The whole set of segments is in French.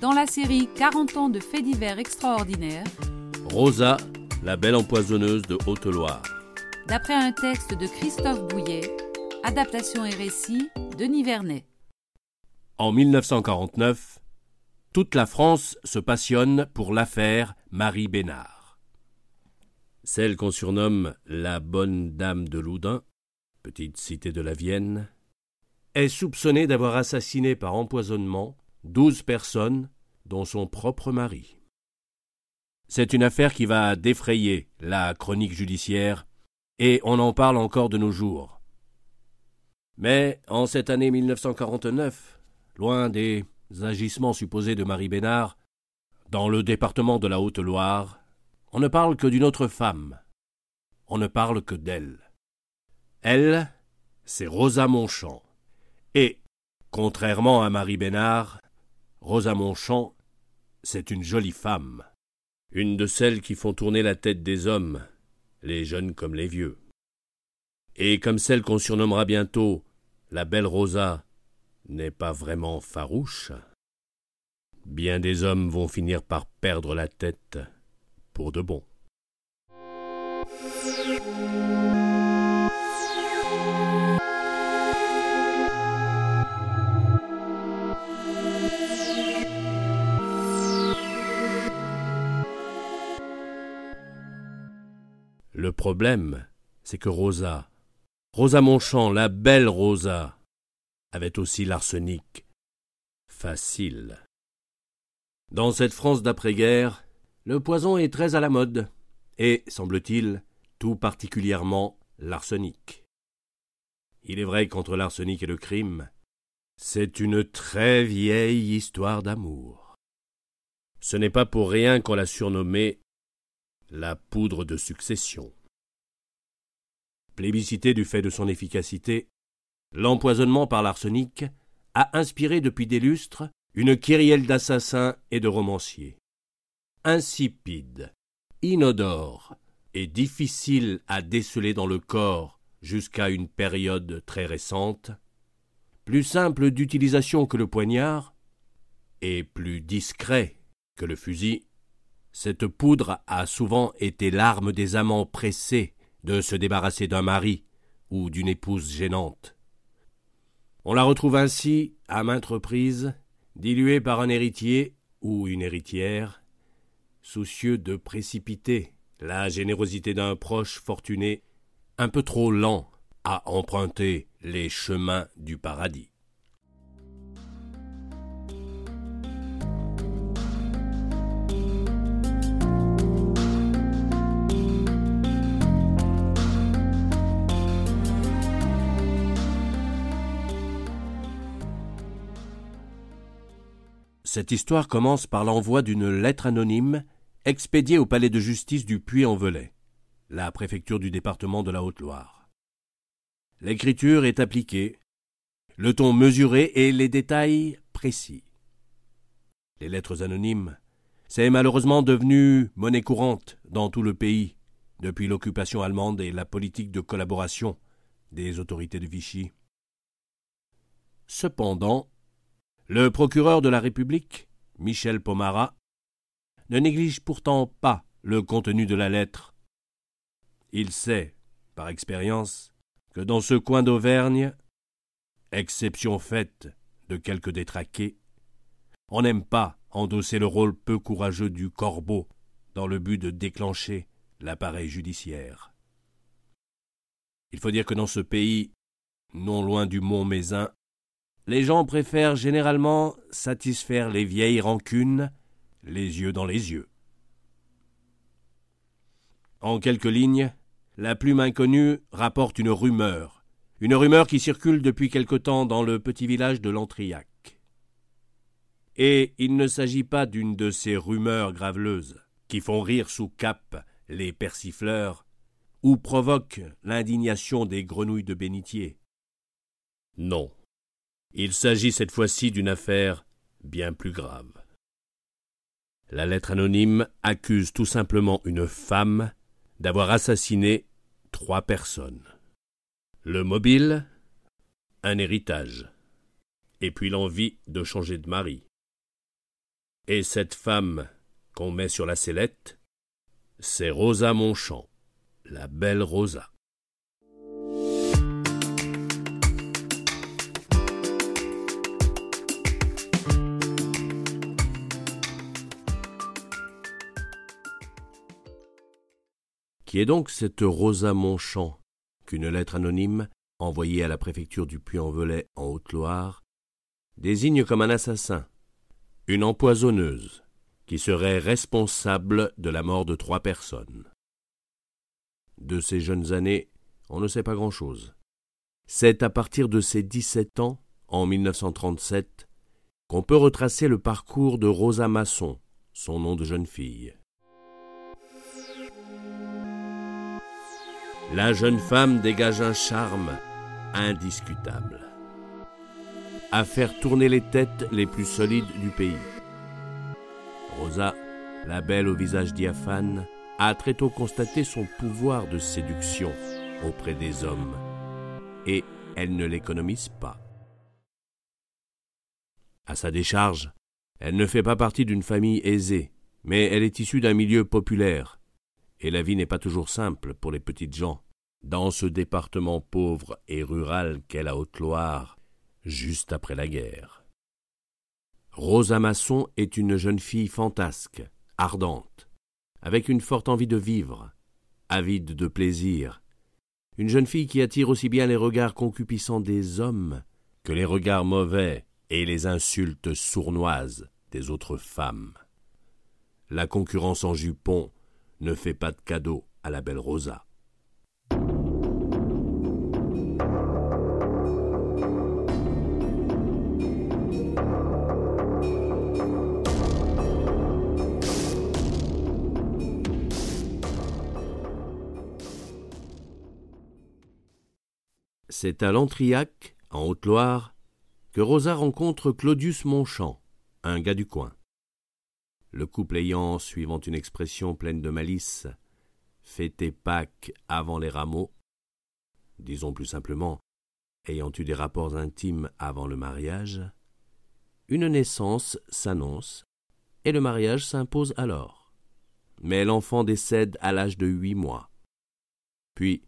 Dans la série 40 ans de faits divers extraordinaires, Rosa, la belle empoisonneuse de Haute-Loire. d'après un texte de Christophe Bouillet, adaptation et récit Denis Vernet. En 1949, toute la France se passionne pour l'affaire Marie Bénard. Celle qu'on surnomme la bonne dame de Loudun, petite cité de la Vienne, est soupçonnée d'avoir assassiné par empoisonnement douze personnes, dont son propre mari. C'est une affaire qui va défrayer la chronique judiciaire, et on en parle encore de nos jours. Mais en cette année 1949, loin des agissements supposés de Marie Bénard, dans le département de la Haute-Loire, on ne parle que d'une autre femme. On ne parle que d'elle. Elle, c'est Rosa Monchamp. Et, contrairement à Marie Bénard, Rosa Monchamp, c'est une jolie femme. Une de celles qui font tourner la tête des hommes, les jeunes comme les vieux. Et comme celle qu'on surnommera bientôt la belle Rosa n'est pas vraiment farouche, bien des hommes vont finir par perdre la tête pour de bon. Le problème, c'est que Rosa, Rosa Monchamp, la belle Rosa, avait aussi l'arsenic. Facile. Dans cette France d'après-guerre, le poison est très à la mode, et, semble-t-il, tout particulièrement l'arsenic. Il est vrai qu'entre l'arsenic et le crime, c'est une très vieille histoire d'amour. Ce n'est pas pour rien qu'on l'a surnommée la poudre de succession. Plébiscité du fait de son efficacité, l'empoisonnement par l'arsenic a inspiré depuis des lustres une kyrielle d'assassins et de romanciers. Insipide, inodore et difficile à déceler dans le corps jusqu'à une période très récente, plus simple d'utilisation que le poignard et plus discret que le fusil, cette poudre a souvent été l'arme des amants pressés de se débarrasser d'un mari ou d'une épouse gênante. On la retrouve ainsi, à maintes reprises, diluée par un héritier ou une héritière, soucieux de précipiter la générosité d'un proche fortuné, un peu trop lent à emprunter les chemins du paradis. Cette histoire commence par l'envoi d'une lettre anonyme expédiée au palais de justice du Puy-en-Velay, la préfecture du département de la Haute-Loire. L'écriture est appliquée, le ton mesuré et les détails précis. Les lettres anonymes, c'est malheureusement devenu monnaie courante dans tout le pays depuis l'occupation allemande et la politique de collaboration des autorités de Vichy. Cependant, le procureur de la République, Michel Pomara, ne néglige pourtant pas le contenu de la lettre. Il sait, par expérience, que dans ce coin d'Auvergne, exception faite de quelques détraqués, on n'aime pas endosser le rôle peu courageux du corbeau dans le but de déclencher l'appareil judiciaire. Il faut dire que dans ce pays, non loin du mont Mézin, les gens préfèrent généralement satisfaire les vieilles rancunes, les yeux dans les yeux. En quelques lignes, la plume inconnue rapporte une rumeur, Une rumeur qui circule depuis quelque temps dans le petit village de Lantriac. Et il ne s'agit pas d'une de ces rumeurs graveleuses qui font rire sous cap les persifleurs ou provoquent l'indignation des grenouilles de bénitier. Non. Il s'agit cette fois-ci d'une affaire bien plus grave. La lettre anonyme accuse tout simplement une femme d'avoir assassiné trois personnes. Le mobile, un héritage, et puis l'envie de changer de mari. Et cette femme qu'on met sur la sellette, c'est Rosa Monchamp, la belle Rosa. Qui est donc cette Rosa Monchamp qu'une lettre anonyme, envoyée à la préfecture du Puy-en-Velay en Haute-Loire, désigne comme un assassin, une empoisonneuse, qui serait responsable de la mort de trois personnes. De ses jeunes années, on ne sait pas grand-chose. C'est à partir de ses dix-sept ans, en 1937, qu'on peut retracer le parcours de Rosa Masson, son nom de jeune fille. La jeune femme dégage un charme indiscutable. À faire tourner les têtes les plus solides du pays. Rosa, la belle au visage diaphane, a très tôt constaté son pouvoir de séduction auprès des hommes, et elle ne l'économise pas. À sa décharge, elle ne fait pas partie d'une famille aisée, mais elle est issue d'un milieu populaire, et la vie n'est pas toujours simple pour les petites gens, dans ce département pauvre et rural qu'est la Haute-Loire, juste après la guerre. Rosa Masson est une jeune fille fantasque, ardente, avec une forte envie de vivre, avide de plaisir, une jeune fille qui attire aussi bien les regards concupiscents des hommes que les regards mauvais et les insultes sournoises des autres femmes. La concurrence en jupon ne fait pas de cadeau à la belle Rosa. C'est à Lantriac, en Haute-Loire, que Rosa rencontre Claudius Monchamp, un gars du coin le couple ayant, suivant une expression pleine de malice, fêté Pâques avant les rameaux, disons plus simplement, ayant eu des rapports intimes avant le mariage, une naissance s'annonce et le mariage s'impose alors. Mais l'enfant décède à l'âge de huit mois. Puis,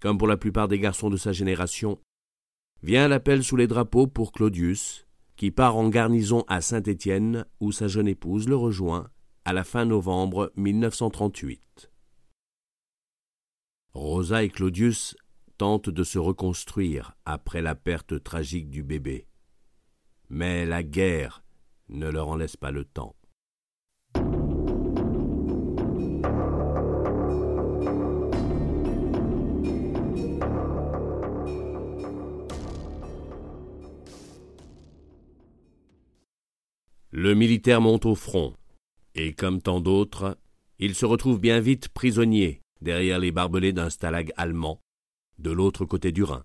comme pour la plupart des garçons de sa génération, vient l'appel sous les drapeaux pour Claudius, qui part en garnison à Saint-Étienne, où sa jeune épouse le rejoint à la fin novembre 1938. Rosa et Claudius tentent de se reconstruire après la perte tragique du bébé. Mais la guerre ne leur en laisse pas le temps. Le militaire monte au front, et comme tant d'autres, il se retrouve bien vite prisonnier derrière les barbelés d'un stalag allemand, de l'autre côté du Rhin.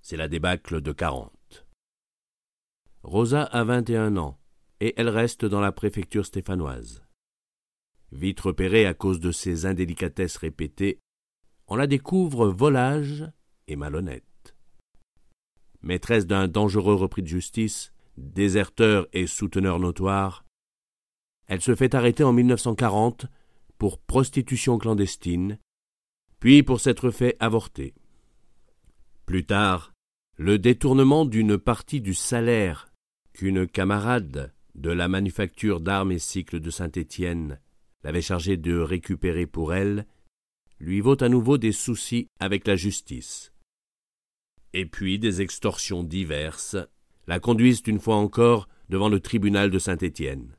C'est la débâcle de quarante. Rosa a vingt et un ans, et elle reste dans la préfecture stéphanoise. Vite repérée à cause de ses indélicatesses répétées, on la découvre volage et malhonnête. Maîtresse d'un dangereux repris de justice, déserteur et souteneur notoire, elle se fait arrêter en 1940 pour prostitution clandestine, puis pour s'être fait avorter. Plus tard, le détournement d'une partie du salaire qu'une camarade de la manufacture d'armes et cycles de Saint-Étienne l'avait chargé de récupérer pour elle, lui vaut à nouveau des soucis avec la justice. Et puis des extorsions diverses la conduisent une fois encore devant le tribunal de Saint-Étienne.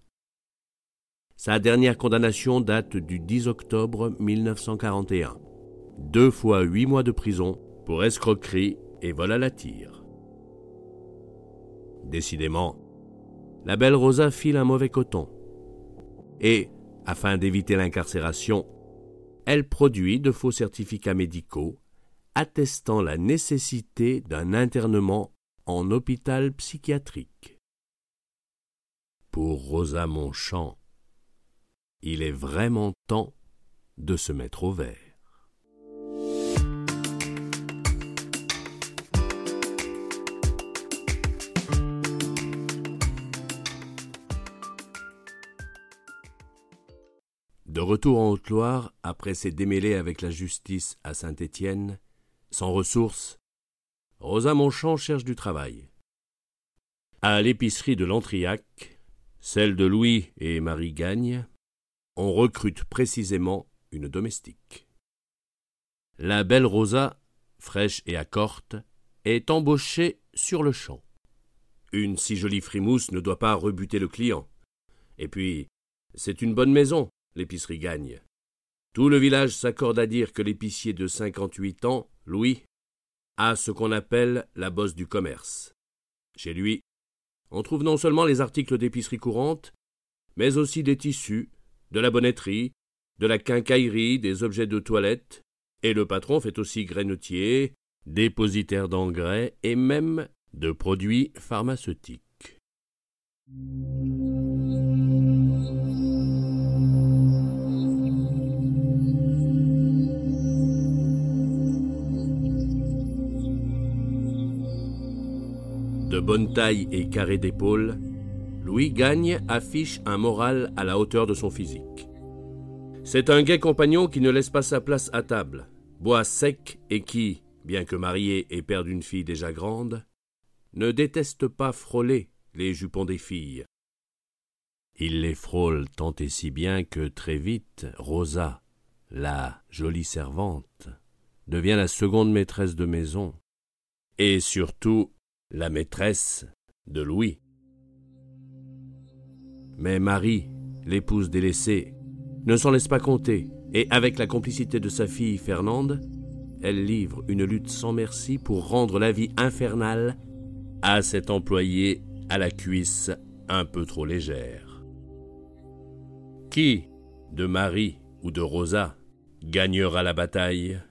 Sa dernière condamnation date du 10 octobre 1941. Deux fois huit mois de prison pour escroquerie et vole à la tire. Décidément, la belle Rosa file un mauvais coton. Et, afin d'éviter l'incarcération, elle produit de faux certificats médicaux attestant la nécessité d'un internement en hôpital psychiatrique. Pour Rosa Monchamp, il est vraiment temps de se mettre au vert. De retour en Haute-Loire, après ses démêlés avec la justice à Saint-Étienne, sans ressources, Rosa Monchamp cherche du travail. À l'épicerie de l'Entriac, celle de Louis et Marie Gagne, on recrute précisément une domestique. La belle Rosa, fraîche et accorte, est embauchée sur le champ. Une si jolie frimousse ne doit pas rebuter le client. Et puis, c'est une bonne maison, l'épicerie gagne. Tout le village s'accorde à dire que l'épicier de cinquante-huit ans, Louis, a ce qu'on appelle la bosse du commerce. Chez lui, on trouve non seulement les articles d'épicerie courante, mais aussi des tissus, de la bonnetterie, de la quincaillerie, des objets de toilette, et le patron fait aussi grainotier, dépositaire d'engrais et même de produits pharmaceutiques. De bonne taille et carré d'épaule, Louis Gagne affiche un moral à la hauteur de son physique. C'est un gai compagnon qui ne laisse pas sa place à table, boit sec et qui, bien que marié et père d'une fille déjà grande, ne déteste pas frôler les jupons des filles. Il les frôle tant et si bien que très vite Rosa, la jolie servante, devient la seconde maîtresse de maison, et surtout la maîtresse de Louis. Mais Marie, l'épouse délaissée, ne s'en laisse pas compter, et avec la complicité de sa fille Fernande, elle livre une lutte sans merci pour rendre la vie infernale à cet employé à la cuisse un peu trop légère. Qui, de Marie ou de Rosa, gagnera la bataille?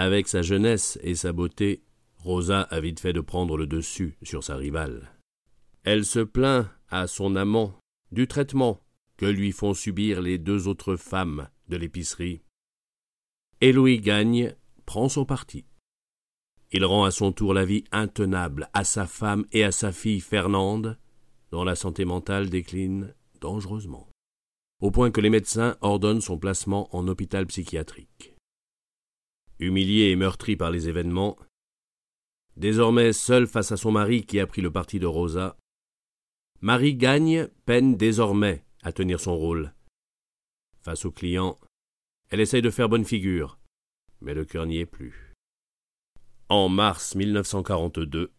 Avec sa jeunesse et sa beauté, Rosa a vite fait de prendre le dessus sur sa rivale. Elle se plaint à son amant du traitement que lui font subir les deux autres femmes de l'épicerie. Et Louis Gagne prend son parti. Il rend à son tour la vie intenable à sa femme et à sa fille Fernande, dont la santé mentale décline dangereusement, au point que les médecins ordonnent son placement en hôpital psychiatrique humiliée et meurtrie par les événements, désormais seule face à son mari qui a pris le parti de Rosa, Marie Gagne peine désormais à tenir son rôle. Face aux clients, elle essaye de faire bonne figure, mais le cœur n'y est plus. En mars 1942,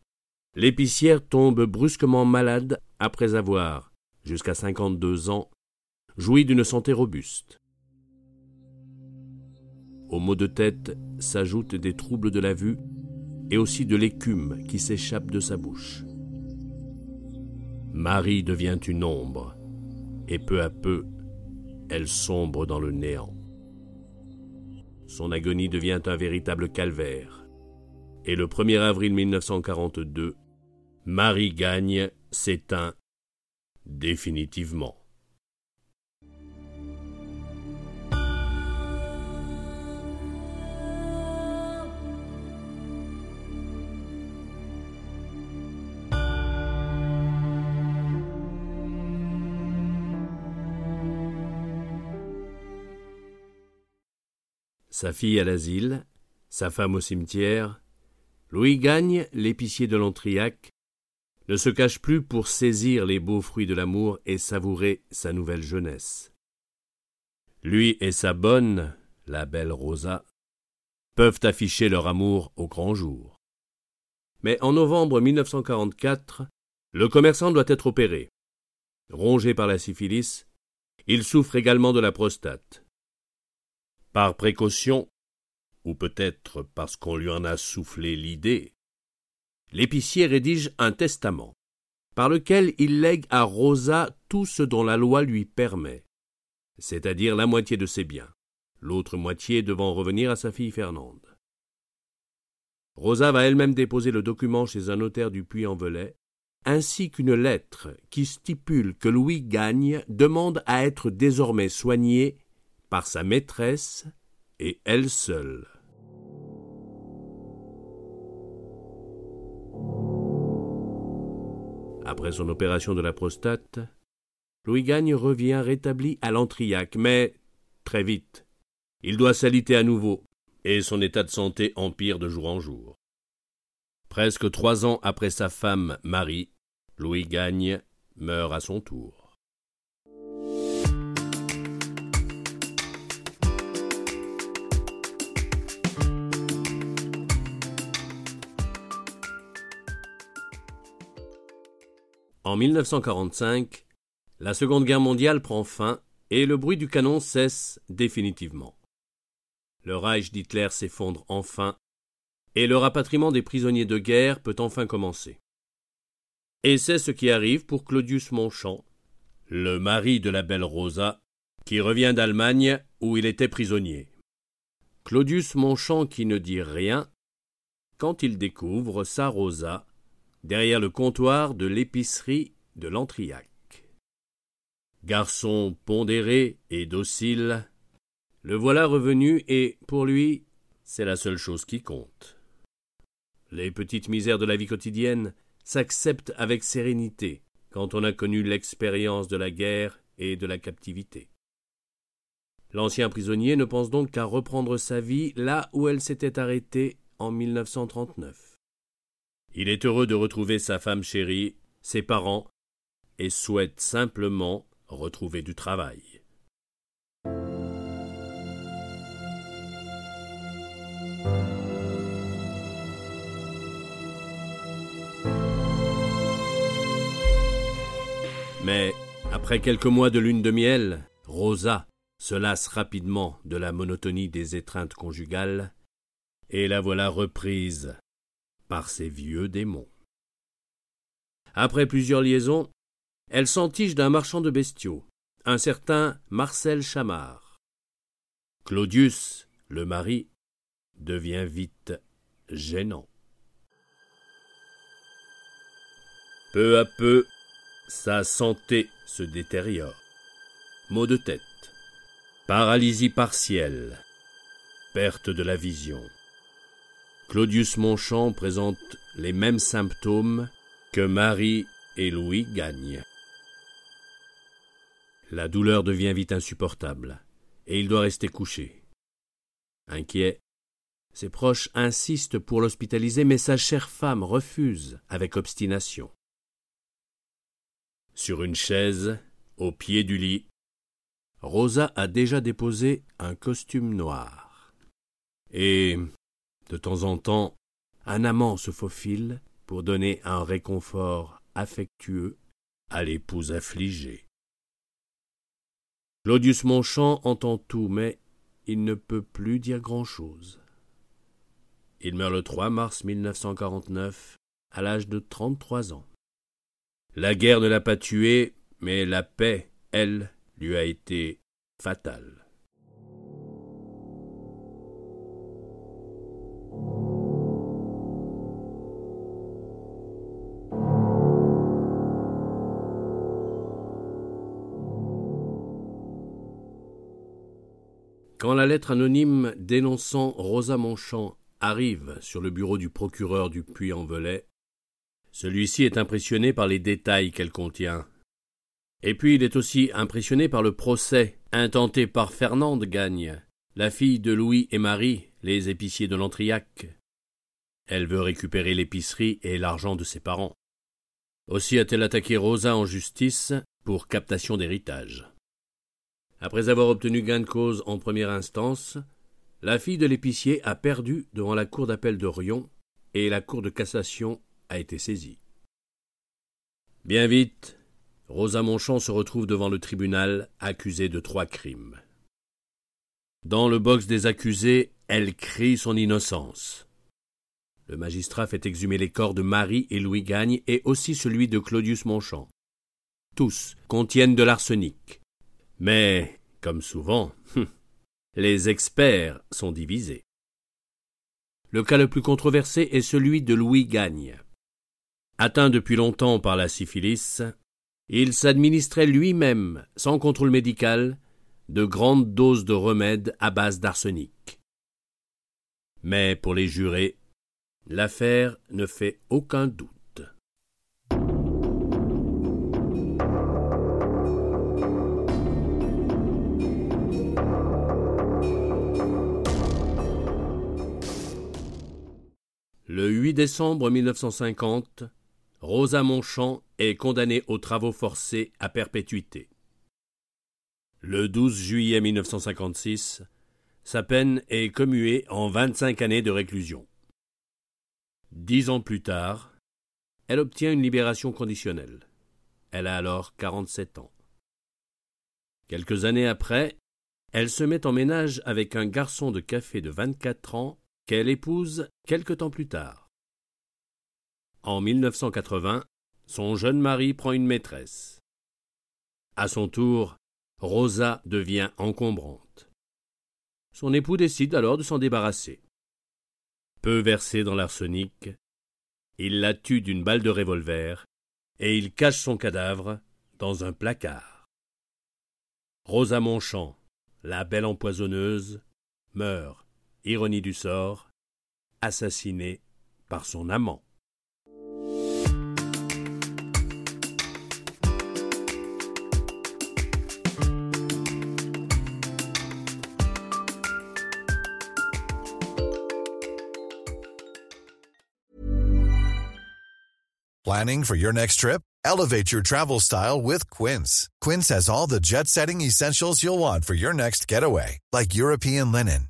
l'épicière tombe brusquement malade après avoir, jusqu'à 52 ans, joui d'une santé robuste. Aux maux de tête s'ajoutent des troubles de la vue et aussi de l'écume qui s'échappe de sa bouche. Marie devient une ombre, et peu à peu, elle sombre dans le néant. Son agonie devient un véritable calvaire, et le 1er avril 1942, Marie Gagne s'éteint définitivement. Sa fille à l'asile, sa femme au cimetière, Louis Gagne, l'épicier de l'Entriac, ne se cache plus pour saisir les beaux fruits de l'amour et savourer sa nouvelle jeunesse. Lui et sa bonne, la belle Rosa, peuvent afficher leur amour au grand jour. Mais en novembre 1944, le commerçant doit être opéré. Rongé par la syphilis, il souffre également de la prostate. Par précaution, ou peut-être parce qu'on lui en a soufflé l'idée, l'épicier rédige un testament, par lequel il lègue à Rosa tout ce dont la loi lui permet, c'est-à-dire la moitié de ses biens, l'autre moitié devant revenir à sa fille Fernande. Rosa va elle-même déposer le document chez un notaire du Puy-en-Velay, ainsi qu'une lettre qui stipule que Louis Gagne demande à être désormais soigné par sa maîtresse et elle seule. Après son opération de la prostate, Louis Gagne revient rétabli à l'Antriac, mais très vite. Il doit s'aliter à nouveau, et son état de santé empire de jour en jour. Presque trois ans après sa femme Marie, Louis Gagne meurt à son tour. En 1945, la Seconde Guerre mondiale prend fin et le bruit du canon cesse définitivement. Le Reich d'Hitler s'effondre enfin et le rapatriement des prisonniers de guerre peut enfin commencer. Et c'est ce qui arrive pour Claudius Monchamp, le mari de la belle Rosa, qui revient d'Allemagne où il était prisonnier. Claudius Monchamp qui ne dit rien quand il découvre sa Rosa derrière le comptoir de l'épicerie de l'Antriac. Garçon pondéré et docile, le voilà revenu et, pour lui, c'est la seule chose qui compte. Les petites misères de la vie quotidienne s'acceptent avec sérénité quand on a connu l'expérience de la guerre et de la captivité. L'ancien prisonnier ne pense donc qu'à reprendre sa vie là où elle s'était arrêtée en 1939. Il est heureux de retrouver sa femme chérie, ses parents, et souhaite simplement retrouver du travail. Mais, après quelques mois de lune de miel, Rosa se lasse rapidement de la monotonie des étreintes conjugales, et la voilà reprise par ses vieux démons. Après plusieurs liaisons, elle s'entiche d'un marchand de bestiaux, un certain Marcel Chamard. Claudius, le mari, devient vite gênant. Peu à peu, sa santé se détériore. Maux de tête, paralysie partielle, perte de la vision. Claudius Monchamp présente les mêmes symptômes que Marie et Louis gagnent. La douleur devient vite insupportable, et il doit rester couché. Inquiet, ses proches insistent pour l'hospitaliser, mais sa chère femme refuse avec obstination. Sur une chaise, au pied du lit, Rosa a déjà déposé un costume noir. Et de temps en temps, un amant se faufile pour donner un réconfort affectueux à l'épouse affligée. Claudius Monchamp entend tout, mais il ne peut plus dire grand-chose. Il meurt le 3 mars 1949, à l'âge de 33 ans. La guerre ne l'a pas tué, mais la paix, elle, lui a été fatale. Quand la lettre anonyme dénonçant Rosa Monchamp arrive sur le bureau du procureur du Puy-en-Velay, celui-ci est impressionné par les détails qu'elle contient. Et puis il est aussi impressionné par le procès intenté par Fernande Gagne, la fille de Louis et Marie, les épiciers de l'Antriac. Elle veut récupérer l'épicerie et l'argent de ses parents. Aussi a-t-elle attaqué Rosa en justice pour captation d'héritage. Après avoir obtenu gain de cause en première instance, la fille de l'épicier a perdu devant la cour d'appel de Rion et la cour de cassation a été saisie. Bien vite, Rosa Monchamp se retrouve devant le tribunal accusée de trois crimes. Dans le box des accusés, elle crie son innocence. Le magistrat fait exhumer les corps de Marie et Louis Gagne et aussi celui de Claudius Monchamp. Tous contiennent de l'arsenic. Mais, comme souvent, les experts sont divisés. Le cas le plus controversé est celui de Louis Gagne. Atteint depuis longtemps par la syphilis, il s'administrait lui-même, sans contrôle médical, de grandes doses de remèdes à base d'arsenic. Mais pour les jurés, l'affaire ne fait aucun doute. Le 8 décembre 1950, Rosa Monchamp est condamnée aux travaux forcés à perpétuité. Le 12 juillet 1956, sa peine est commuée en 25 années de réclusion. Dix ans plus tard, elle obtient une libération conditionnelle. Elle a alors 47 ans. Quelques années après, elle se met en ménage avec un garçon de café de 24 ans qu'elle épouse quelque temps plus tard. En 1980, son jeune mari prend une maîtresse. À son tour, Rosa devient encombrante. Son époux décide alors de s'en débarrasser. Peu versé dans l'arsenic, il la tue d'une balle de revolver et il cache son cadavre dans un placard. Rosa Monchamp, la belle empoisonneuse, meurt ironie du sort, assassiné par son amant. Planning for your next trip? Elevate your travel style with Quince. Quince has all the jet setting essentials you'll want for your next getaway, like European linen